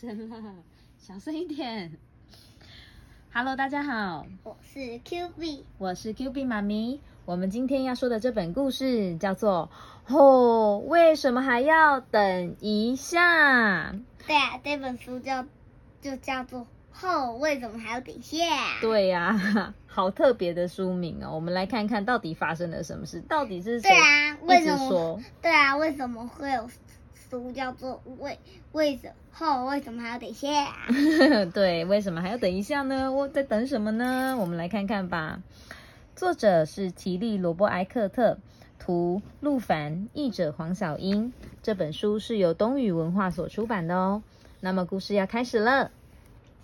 声了，小声一点。Hello，大家好，我是 Q B，我是 Q B 妈咪。我们今天要说的这本故事叫做《哦，为什么还要等一下》。对啊，这本书叫就叫做《哦，为什么还要等一下》。对呀、好特别的书名哦。我们来看看到底发生了什么事，到底是谁对啊，为什么说？？对啊，为什么会有书叫做为为什后为什么还要等一下？对，为什么还要等一下呢？我在等什么呢？我们来看看吧。作者是提利·罗伯埃克特，图陆凡，译者黄小英。这本书是由东宇文化所出版的哦。那么故事要开始了。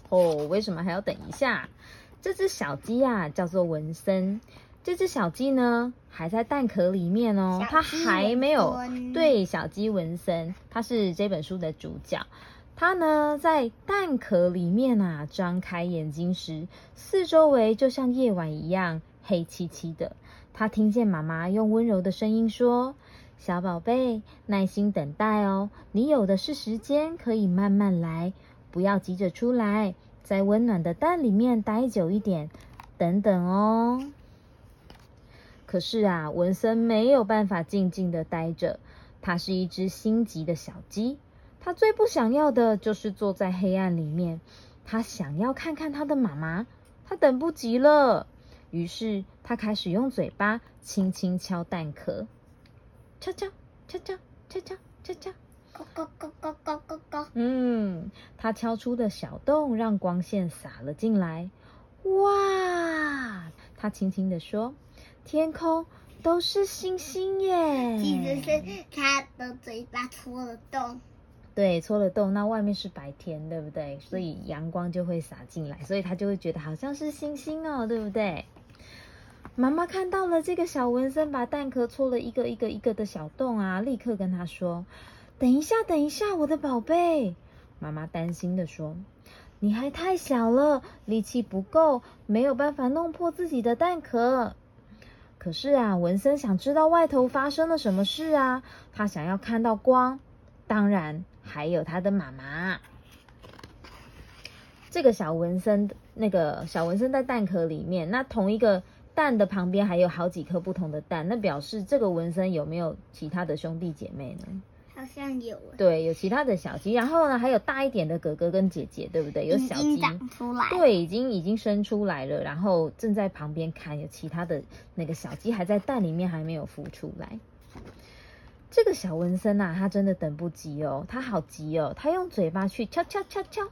哦，为什么还要等一下？这只小鸡啊，叫做文森。这只小鸡呢，还在蛋壳里面哦，它还没有对小鸡文森，它是这本书的主角。它呢，在蛋壳里面啊，张开眼睛时，四周围就像夜晚一样黑漆漆的。它听见妈妈用温柔的声音说：“小宝贝，耐心等待哦，你有的是时间，可以慢慢来，不要急着出来，在温暖的蛋里面待久一点，等等哦。”可是啊，文森没有办法静静的待着，它是一只心急的小鸡。他最不想要的就是坐在黑暗里面，他想要看看他的妈妈，他等不及了。于是他开始用嘴巴轻轻敲蛋壳，敲敲敲敲敲敲敲敲。咯咯咯咯咯咯咯，嗯，他敲出的小洞让光线洒了进来。哇！他轻轻地说：“天空都是星星耶！”其实是它的嘴巴戳了洞。对，戳了洞，那外面是白天，对不对？所以阳光就会洒进来，所以它就会觉得好像是星星哦，对不对？妈妈看到了这个小文森把蛋壳戳了一个一个一个的小洞啊，立刻跟他说：“等一下，等一下，我的宝贝。”妈妈担心的说：“你还太小了，力气不够，没有办法弄破自己的蛋壳。”可是啊，文森想知道外头发生了什么事啊，他想要看到光，当然还有他的妈妈。这个小文森，那个小文森在蛋壳里面，那同一个蛋的旁边还有好几颗不同的蛋，那表示这个文森有没有其他的兄弟姐妹呢？像有。对，有其他的小鸡，然后呢，还有大一点的哥哥跟姐姐，对不对？有小鸡长出来。对，已经已经生出来了，然后正在旁边看，有其他的那个小鸡还在蛋里面，还没有孵出来。这个小文森呐、啊，他真的等不及哦，他好急哦，他用嘴巴去敲敲敲敲。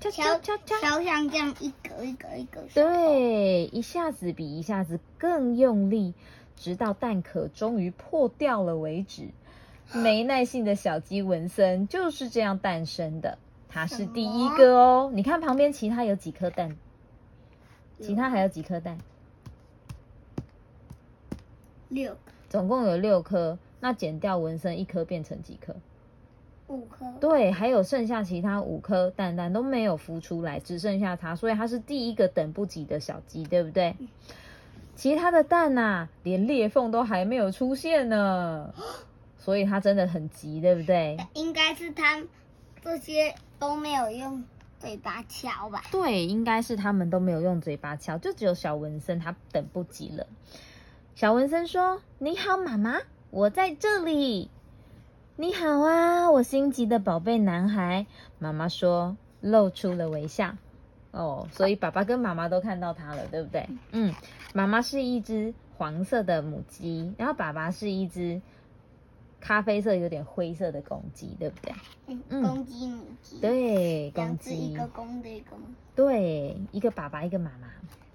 敲敲敲敲，像这样一格一格一格。对，一下子比一下子更用力，直到蛋壳终于破掉了为止。没耐性的小鸡文森就是这样诞生的，它是第一个哦。你看旁边其他有几颗蛋？其他还有几颗蛋？六总共有六颗，那减掉文森一颗变成几颗？五颗。对，还有剩下其他五颗蛋蛋都没有孵出来，只剩下它，所以它是第一个等不及的小鸡，对不对？其他的蛋呐、连裂缝都还没有出现呢，所以他真的很急，对不对？应该是他这些都没有用嘴巴敲吧？对，应该是他们都没有用嘴巴敲，就只有小文森他等不及了。小文森说：“你好，妈妈，我在这里。”你好啊，我心急的宝贝男孩。妈妈说，露出了微笑。哦，所以爸爸跟妈妈都看到他了，对不对？嗯，妈妈是一只黄色的母鸡，然后爸爸是一只咖啡色、有点灰色的公鸡，对不对？嗯，嗯公鸡母鸡。。对，公两只，一鸡个。公的，一个母。对，一个爸爸，一个妈妈。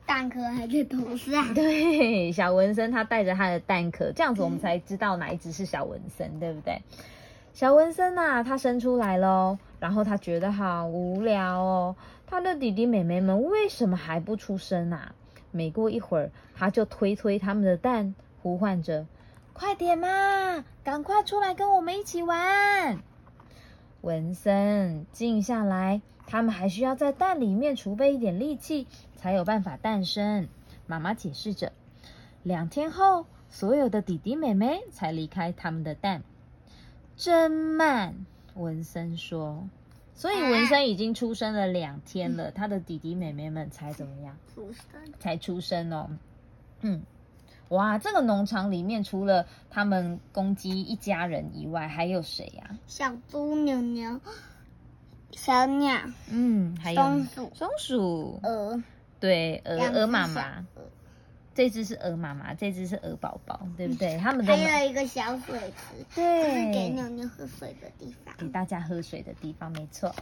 蛋壳还在头上。对，小纹身他带着他的蛋壳，这样子我们才知道哪一只是小纹身，对不对？小纹身呐、他生出来喽，然后他觉得好无聊哦，他的弟弟妹妹们为什么还不出生啊？没过一会儿，他就推推他们的蛋，呼唤着：“快点嘛，赶快出来跟我们一起玩！”文森，静下来，他们还需要在蛋里面储备一点力气，才有办法诞生。妈妈解释着。两天后，所有的弟弟妹妹才离开他们的蛋。真慢，文森说。所以文森已经出生了两天了，他的弟弟妹妹们才怎么样？出生。才出生哦。嗯，哇，这个农场里面除了他们公鸡一家人以外，还有谁呀、小猪、牛牛、小鸟、嗯，还有松鼠松鼠，鹅、对，鹅鹅妈小妈，这只是鹅妈妈，这只是鹅宝宝，对不对？他们都还有一个小水池，就是给对牛牛喝水的地方。给大家喝水的地方，没错。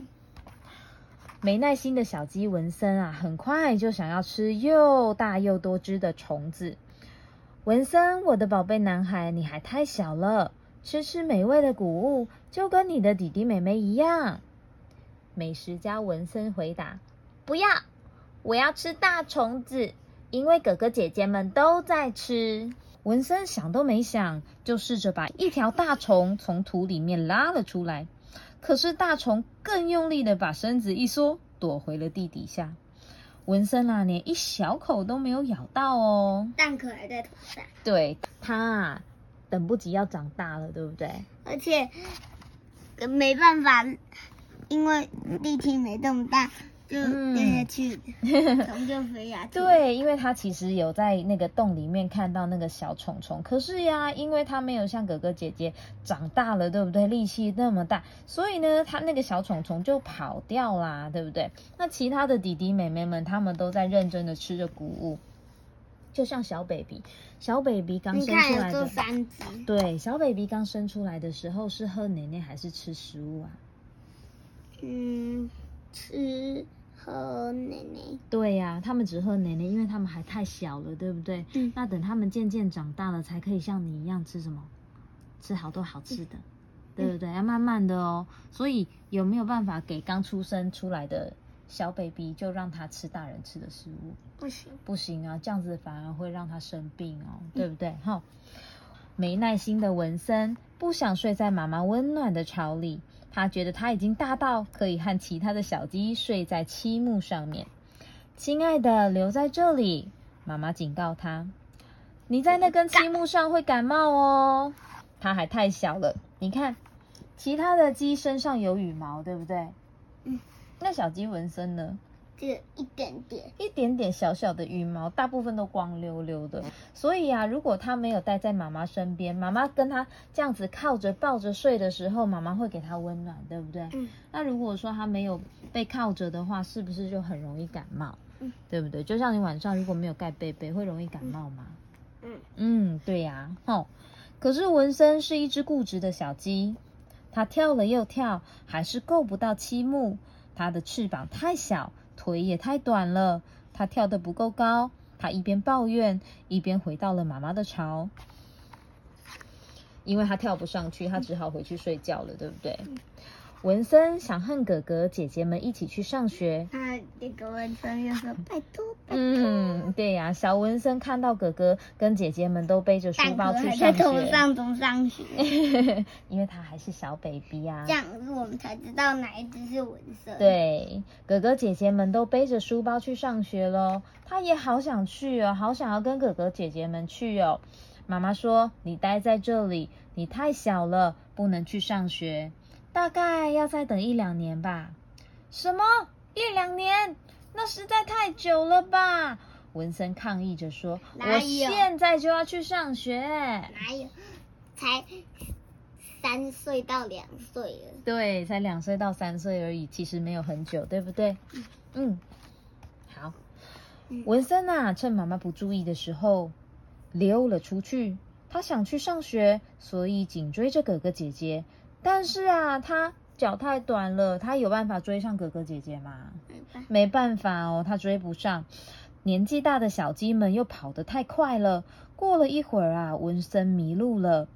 没耐心的小鸡文森啊，很快就想要吃又大又多汁的虫子。文森，我的宝贝男孩，你还太小了，吃吃美味的谷物就跟你的弟弟妹妹一样。美食家文森回答：“不要，我要吃大虫子，因为哥哥姐姐们都在吃。”文森想都没想，就试着把一条大虫从土里面拉了出来。可是大虫更用力的把身子一缩，躲回了地底下。纹身啊，连一小口都没有咬到哦。蛋壳还在头上，对它啊，等不及要长大了，对不对？而且没办法，因为力气没这么大，就嗯 对，因为他其实有在那个洞里面看到那个小虫虫，可是呀，因为他没有像哥哥姐姐长大了，对不对？力气那么大，所以呢，他那个小虫虫就跑掉啦，对不对？那其他的弟弟妹妹们，他们都在认真的吃着谷物，就像小 baby，小 baby 刚生出来的对，小 baby 刚生出来的时候是喝奶奶还是吃食物啊？嗯，吃喝奶奶，对呀、他们只喝奶奶，因为他们还太小了，对不对？嗯那等他们渐渐长大了，才可以像你一样吃什么？吃好多好吃的，对不对？要慢慢的哦。所以有没有办法给刚出生出来的小 baby 就让他吃大人吃的食物？不行，不行啊，这样子反而会让他生病哦，对不对？哈、没耐心的文森不想睡在妈妈温暖的巢里，他觉得他已经大到可以和其他的小鸡睡在漆木上面。亲爱的，留在这里，妈妈警告他，你在那根漆木上会感冒哦。它还太小了，你看，其他的鸡身上有羽毛，对不对？嗯，那小鸡文森呢？只有一点点。一点点小小的羽毛，大部分都光溜溜的。所以啊，如果他没有待在妈妈身边，妈妈跟他这样子靠着抱着睡的时候，妈妈会给他温暖，对不对？嗯，那如果说他没有被靠着的话，是不是就很容易感冒？嗯，对不对？就像你晚上如果没有盖被被，会容易感冒吗？嗯，嗯，对呀、吼。可是文森是一只固执的小鸡，它跳了又跳，还是够不到漆木。它的翅膀太小，腿也太短了，他跳得不够高。他一边抱怨，一边回到了妈妈的巢。因为他跳不上去，他只好回去睡觉了，对不对？文森想和哥哥姐姐们一起去上学，那那个文森就说：“拜托，拜托。嗯，对呀、小文森看到哥哥跟姐姐们都背着书包去上学，头上，中上学？因为他还是小 baby 啊这。样子我们才知道哪一只是文森。，对，哥哥姐姐们都背着书包去上学喽，他也好想去哦，好想要跟哥哥姐姐们去哦。妈妈说：“你待在这里，你太小了，不能去上学，大概要再等一两年吧。”什么？一两年？那实在太久了吧？文森抗议着说：“我现在就要去上学。”哪有？才三岁到两岁了。对，才两岁到三岁而已，其实没有很久，对不对？嗯，好。嗯文森啊，趁妈妈不注意的时候溜了出去。他想去上学，所以紧追着哥哥姐姐。但是啊，他脚太短了，他有办法追上哥哥姐姐吗？没办法没办法哦，他追不上。年纪大的小鸡们又跑得太快了。过了一会儿啊，文森迷路了，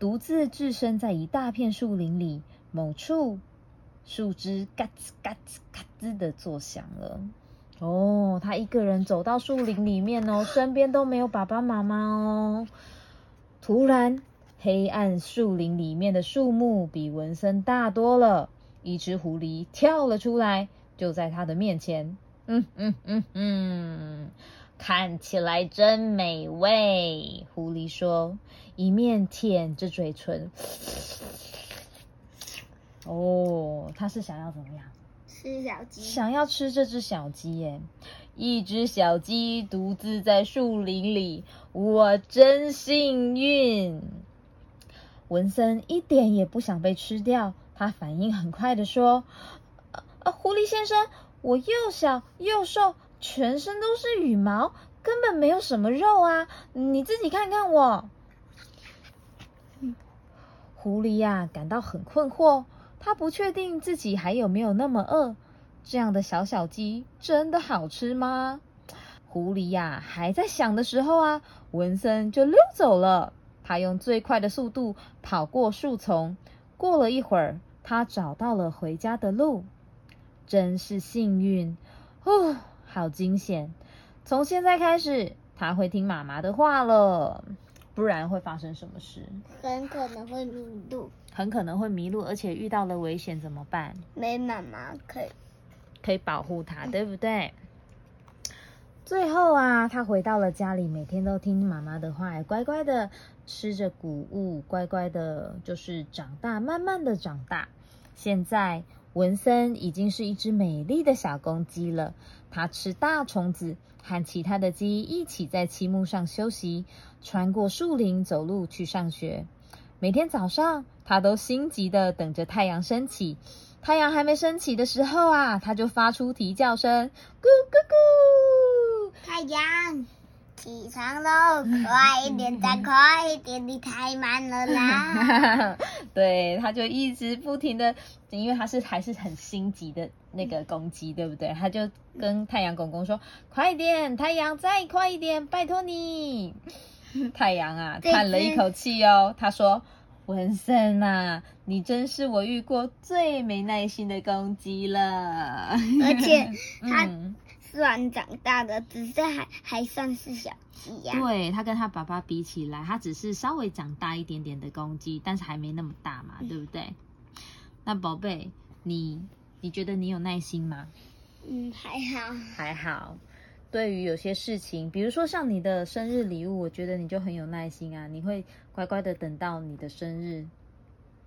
独自置身在一大片树林里。某处，树枝嘎吱嘎吱嘎吱的作响了。哦，他一个人走到树林里面哦，身边都没有爸爸妈妈哦。突然，黑暗树林里面的树木比文森大多了。一只狐狸跳了出来，就在他的面前。嗯嗯嗯嗯，看起来真美味。狐狸说，一面舔着嘴唇。哦，他是想要怎么样？吃小鸡。想要吃这只小鸡耶！一只小鸡独自在树林里，我真幸运。文森一点也不想被吃掉，他反应很快的说：“呃，狐狸先生，我又小又瘦，全身都是羽毛，根本没有什么肉啊！你自己看看我。”狐狸呀，感到很困惑。他不确定自己还有没有那么饿。这样的小小鸡真的好吃吗？狐狸呀，还在想的时候啊，文森就溜走了。他用最快的速度跑过树丛。过了一会儿，他找到了回家的路。真是幸运哦！好惊险！从现在开始，他会听妈妈的话了。不然会发生什么事？很可能会迷路。很可能会迷路，而且遇到了危险怎么办？没妈妈可以可以保护他，对不对？最后啊，他回到了家里，每天都听妈妈的话，乖乖的吃着谷物，乖乖的，就是长大，慢慢的长大。现在文森已经是一只美丽的小公鸡了，它吃大虫子，和其他的鸡一起在漆木上休息，穿过树林走路去上学。每天早上，他都心急的等着太阳升起。太阳还没升起的时候啊，他就发出啼叫声：咕咕咕！太阳起床喽，快一点，再快一点，你太慢了啦！对，他就一直不停的，因为他是还是很心急的那个公鸡，对不对？他就跟太阳公公说：快点，太阳再快一点，拜托你。太阳啊，叹了一口气哦。他说：“文森啊，你真是我遇过最没耐心的公鸡了。而且，它虽然长大的，只是还还算是小鸡呀。对，它跟它爸爸比起来，它只是稍微长大一点点的公鸡，但是还没那么大嘛，对不对？那宝贝，你你觉得你有耐心吗？嗯，还好，还好。”对于有些事情，比如说像你的生日礼物，我觉得你就很有耐心啊，你会乖乖的等到你的生日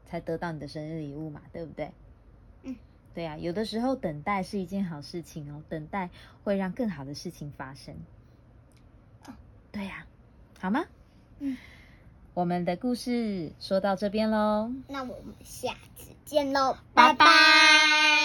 才得到你的生日礼物嘛，对不对？嗯，对呀，有的时候等待是一件好事情哦，等待会让更好的事情发生。对呀，好吗？嗯，我们的故事说到这边喽，那我们下次见喽，拜拜。